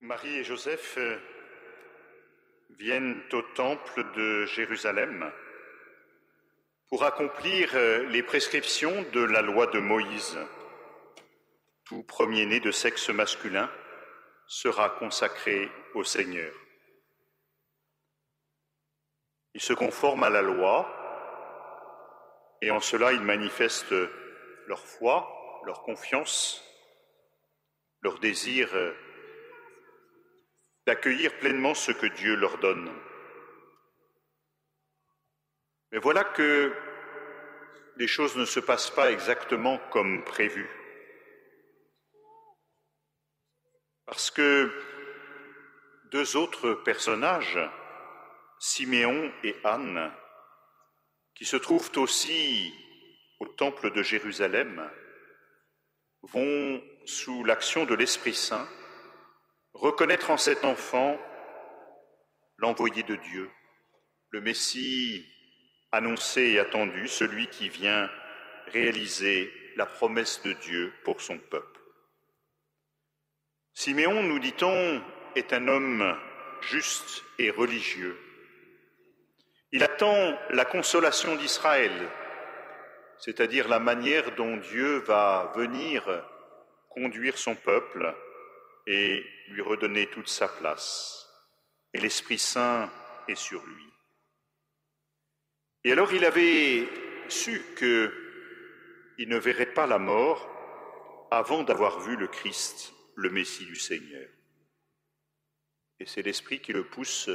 Marie et Joseph euh, viennent au temple de Jérusalem pour accomplir euh, les prescriptions de la loi de Moïse. Tout premier-né de sexe masculin sera consacré au Seigneur. Ils se conforment à la loi et en cela ils manifestent leur foi, leur confiance, leur désir euh, d'accueillir pleinement ce que Dieu leur donne. Mais voilà que les choses ne se passent pas exactement comme prévu. Parce que deux autres personnages, Siméon et Anne, qui se trouvent aussi au temple de Jérusalem, vont, sous l'action de l'Esprit Saint, reconnaître en cet enfant l'envoyé de Dieu, le Messie annoncé et attendu, celui qui vient réaliser la promesse de Dieu pour son peuple. Siméon, nous dit-on, est un homme juste et religieux. Il attend la consolation d'Israël, c'est-à-dire la manière dont Dieu va venir conduire son peuple et lui redonner toute sa place. Et l'Esprit Saint est sur lui. Et alors il avait su qu'il ne verrait pas la mort avant d'avoir vu le Christ, le Messie du Seigneur. Et c'est l'Esprit qui le pousse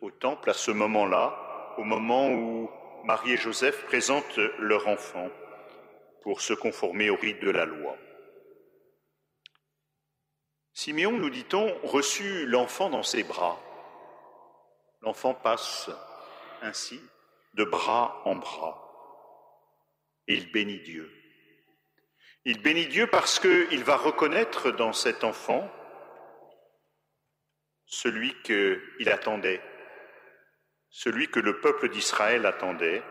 au temple à ce moment-là, au moment où Marie et Joseph présentent leur enfant pour se conformer au rite de la loi. Siméon, nous dit-on, reçut l'enfant dans ses bras. L'enfant passe ainsi de bras en bras. Et il bénit Dieu. Il bénit Dieu parce qu'il va reconnaître dans cet enfant celui qu'il attendait, celui que le peuple d'Israël attendait,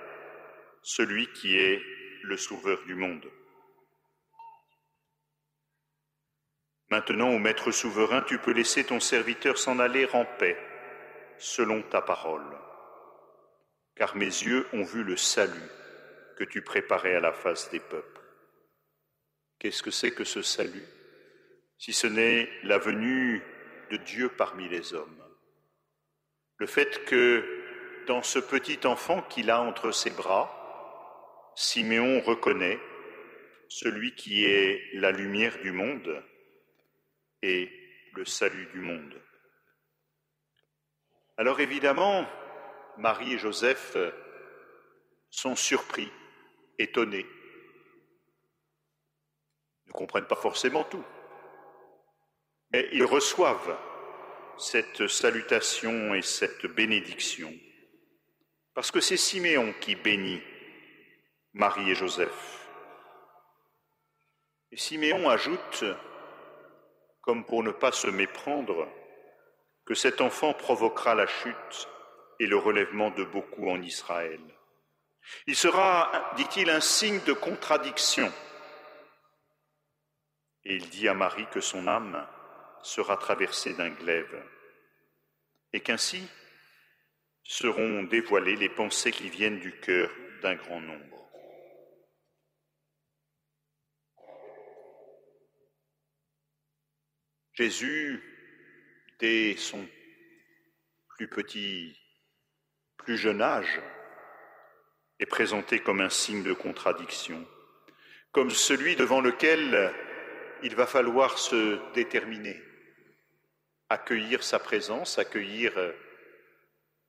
celui qui est le sauveur du monde. Maintenant, ô Maître souverain, tu peux laisser ton serviteur s'en aller en paix, selon ta parole. Car mes yeux ont vu le salut que tu préparais à la face des peuples. Qu'est-ce que c'est que ce salut Si ce n'est la venue de Dieu parmi les hommes? Le fait que dans ce petit enfant qu'il a entre ses bras, Siméon reconnaît celui qui est la lumière du monde, et le salut du monde. Alors évidemment, Marie et Joseph sont surpris, étonnés, ne comprennent pas forcément tout, mais ils reçoivent cette salutation et cette bénédiction, parce que c'est Siméon qui bénit Marie et Joseph. Et Siméon ajoute comme pour ne pas se méprendre, que cet enfant provoquera la chute et le relèvement de beaucoup en Israël. Il sera, dit-il, un signe de contradiction. Et il dit à Marie que son âme sera traversée d'un glaive, et qu'ainsi seront dévoilées les pensées qui viennent du cœur d'un grand nombre. Jésus, dès son plus petit, plus jeune âge, est présenté comme un signe de contradiction, comme celui devant lequel il va falloir se déterminer, accueillir sa présence, accueillir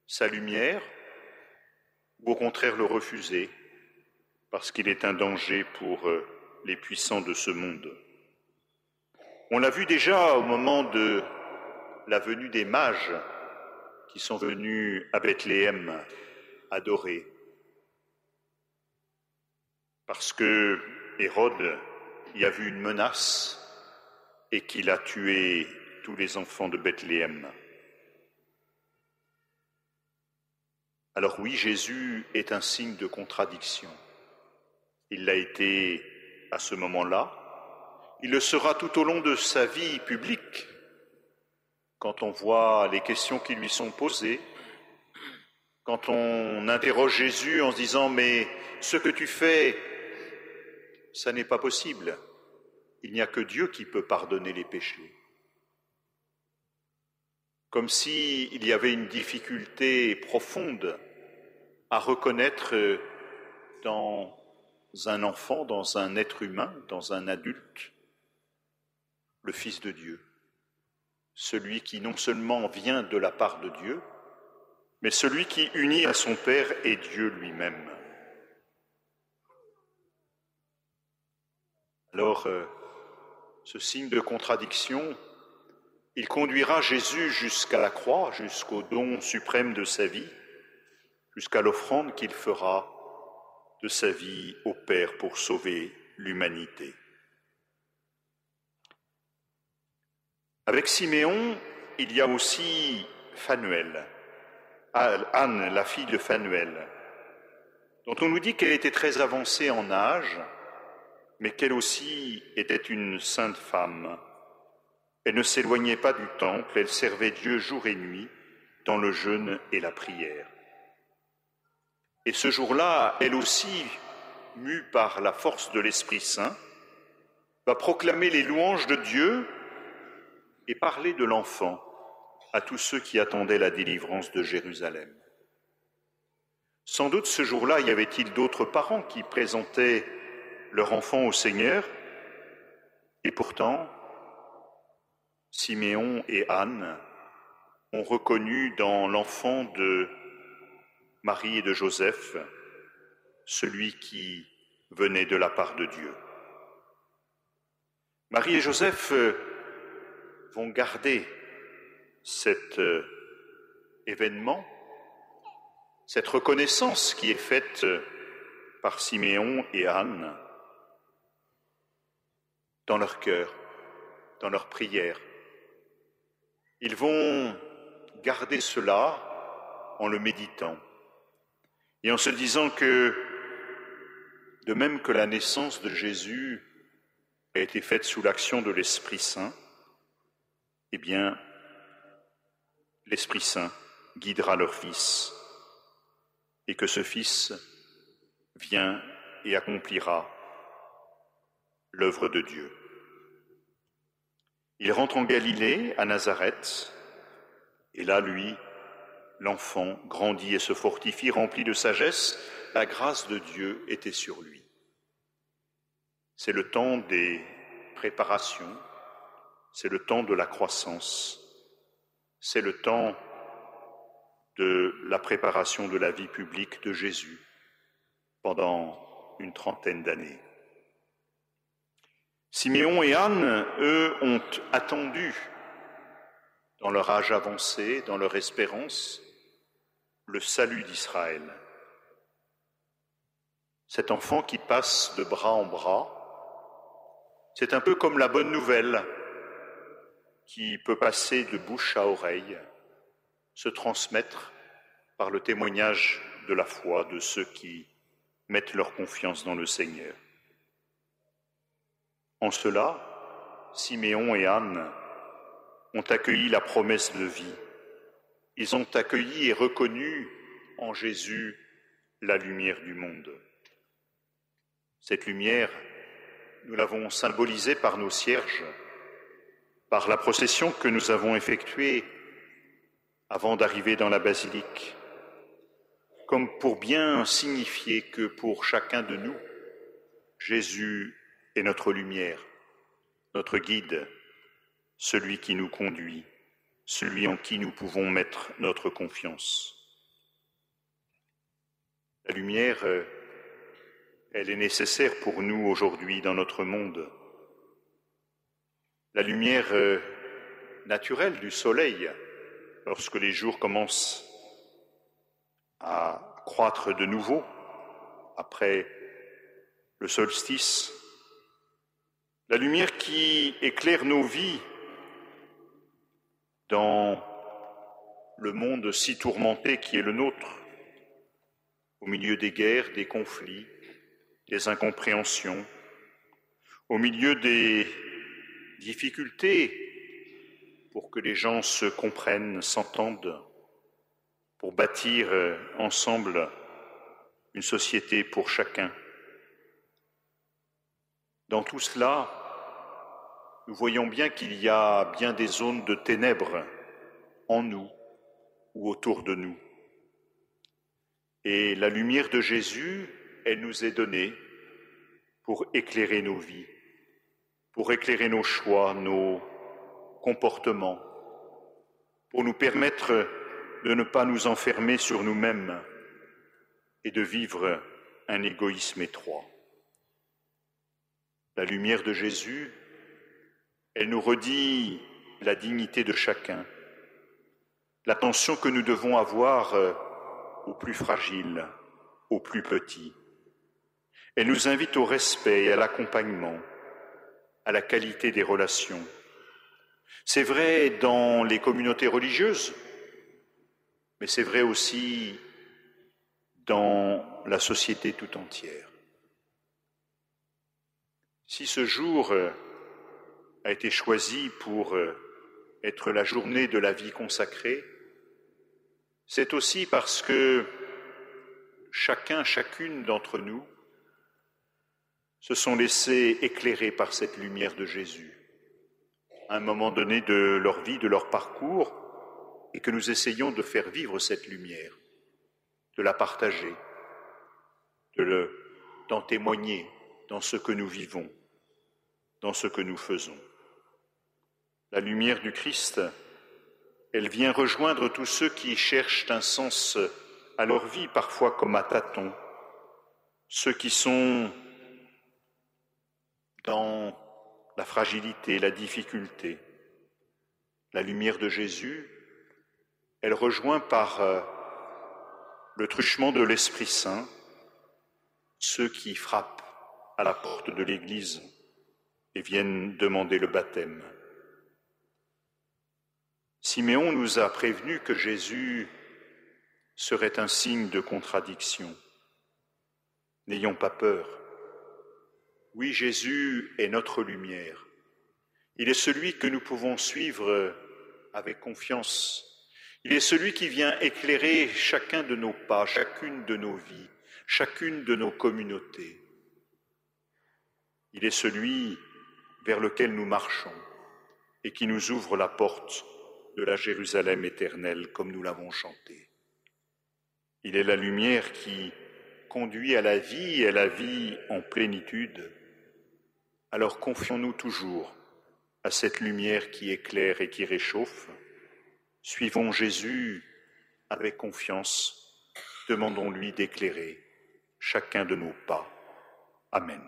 sa lumière, ou au contraire le refuser, parce qu'il est un danger pour les puissants de ce monde. On l'a vu déjà au moment de la venue des mages qui sont venus à Bethléem adorer. Parce que Hérode y a vu une menace et qu'il a tué tous les enfants de Bethléem. Alors oui, Jésus est un signe de contradiction. Il l'a été à ce moment-là, il le sera tout au long de sa vie publique, quand on voit les questions qui lui sont posées, quand on interroge Jésus en se disant mais ce que tu fais, ça n'est pas possible. Il n'y a que Dieu qui peut pardonner les péchés. Comme s'il y avait une difficulté profonde à reconnaître dans un enfant, dans un être humain, dans un adulte, le Fils de Dieu, celui qui non seulement vient de la part de Dieu, mais celui qui unit à son Père et Dieu lui-même. Alors, euh, ce signe de contradiction, il conduira Jésus jusqu'à la croix, jusqu'au don suprême de sa vie, jusqu'à l'offrande qu'il fera de sa vie au Père pour sauver l'humanité. Avec Siméon, il y a aussi Fanuel, Anne, la fille de Fanuel, dont on nous dit qu'elle était très avancée en âge, mais qu'elle aussi était une sainte femme. Elle ne s'éloignait pas du temple, elle servait Dieu jour et nuit dans le jeûne et la prière. Et ce jour-là, elle aussi, mue par la force de l'Esprit Saint, va proclamer les louanges de Dieu et parler de l'enfant à tous ceux qui attendaient la délivrance de Jérusalem. Sans doute ce jour-là, y avait-il d'autres parents qui présentaient leur enfant au Seigneur, et pourtant, Siméon et Anne ont reconnu dans l'enfant de Marie et de Joseph celui qui venait de la part de Dieu. Marie et Joseph vont garder cet euh, événement, cette reconnaissance qui est faite euh, par Siméon et Anne dans leur cœur, dans leur prière. Ils vont garder cela en le méditant et en se disant que, de même que la naissance de Jésus a été faite sous l'action de l'Esprit Saint, eh bien, l'Esprit Saint guidera leur Fils, et que ce Fils vient et accomplira l'œuvre de Dieu. Il rentre en Galilée, à Nazareth, et là, lui, l'enfant, grandit et se fortifie, rempli de sagesse, la grâce de Dieu était sur lui. C'est le temps des préparations, c'est le temps de la croissance, c'est le temps de la préparation de la vie publique de Jésus pendant une trentaine d'années. Siméon et Anne, eux, ont attendu, dans leur âge avancé, dans leur espérance, le salut d'Israël. Cet enfant qui passe de bras en bras, c'est un peu comme la bonne nouvelle qui peut passer de bouche à oreille, se transmettre par le témoignage de la foi de ceux qui mettent leur confiance dans le Seigneur. En cela, Siméon et Anne ont accueilli la promesse de vie. Ils ont accueilli et reconnu en Jésus la lumière du monde. Cette lumière, nous l'avons symbolisée par nos cierges par la procession que nous avons effectuée avant d'arriver dans la basilique, comme pour bien signifier que pour chacun de nous, Jésus est notre lumière, notre guide, celui qui nous conduit, celui en qui nous pouvons mettre notre confiance. La lumière, elle est nécessaire pour nous aujourd'hui dans notre monde la lumière euh, naturelle du soleil, lorsque les jours commencent à croître de nouveau après le solstice, la lumière qui éclaire nos vies dans le monde si tourmenté qui est le nôtre, au milieu des guerres, des conflits, des incompréhensions, au milieu des difficultés pour que les gens se comprennent, s'entendent, pour bâtir euh, ensemble une société pour chacun. Dans tout cela, nous voyons bien qu'il y a bien des zones de ténèbres en nous ou autour de nous. Et la lumière de Jésus, elle nous est donnée pour éclairer nos vies, pour éclairer nos choix, nos comportements, pour nous permettre de ne pas nous enfermer sur nous-mêmes et de vivre un égoïsme étroit. La lumière de Jésus, elle nous redit la dignité de chacun, l'attention que nous devons avoir aux plus fragiles, aux plus petits. Elle nous invite au respect et à l'accompagnement, à la qualité des relations. C'est vrai dans les communautés religieuses, mais c'est vrai aussi dans la société tout entière. Si ce jour euh, a été choisi pour euh, être la journée de la vie consacrée, c'est aussi parce que chacun, chacune d'entre nous se sont laissés éclairer par cette lumière de Jésus à un moment donné de leur vie, de leur parcours, et que nous essayons de faire vivre cette lumière, de la partager, de d'en témoigner dans ce que nous vivons, dans ce que nous faisons. La lumière du Christ, elle vient rejoindre tous ceux qui cherchent un sens à leur vie, parfois comme à tâtons, ceux qui sont dans la fragilité, la difficulté. La lumière de Jésus, elle rejoint par euh, le truchement de l'Esprit Saint ceux qui frappent à la porte de l'Église et viennent demander le baptême. Siméon nous a prévenu que Jésus serait un signe de contradiction. N'ayons pas peur. Oui, Jésus est notre lumière. Il est celui que nous pouvons suivre avec confiance il est celui qui vient éclairer chacun de nos pas, chacune de nos vies, chacune de nos communautés. Il est celui vers lequel nous marchons et qui nous ouvre la porte de la Jérusalem éternelle comme nous l'avons chanté. Il est la lumière qui conduit à la vie et à la vie en plénitude. Alors confions-nous toujours à cette lumière qui éclaire et qui réchauffe Suivons Jésus avec confiance, demandons-lui d'éclairer chacun de nos pas. Amen.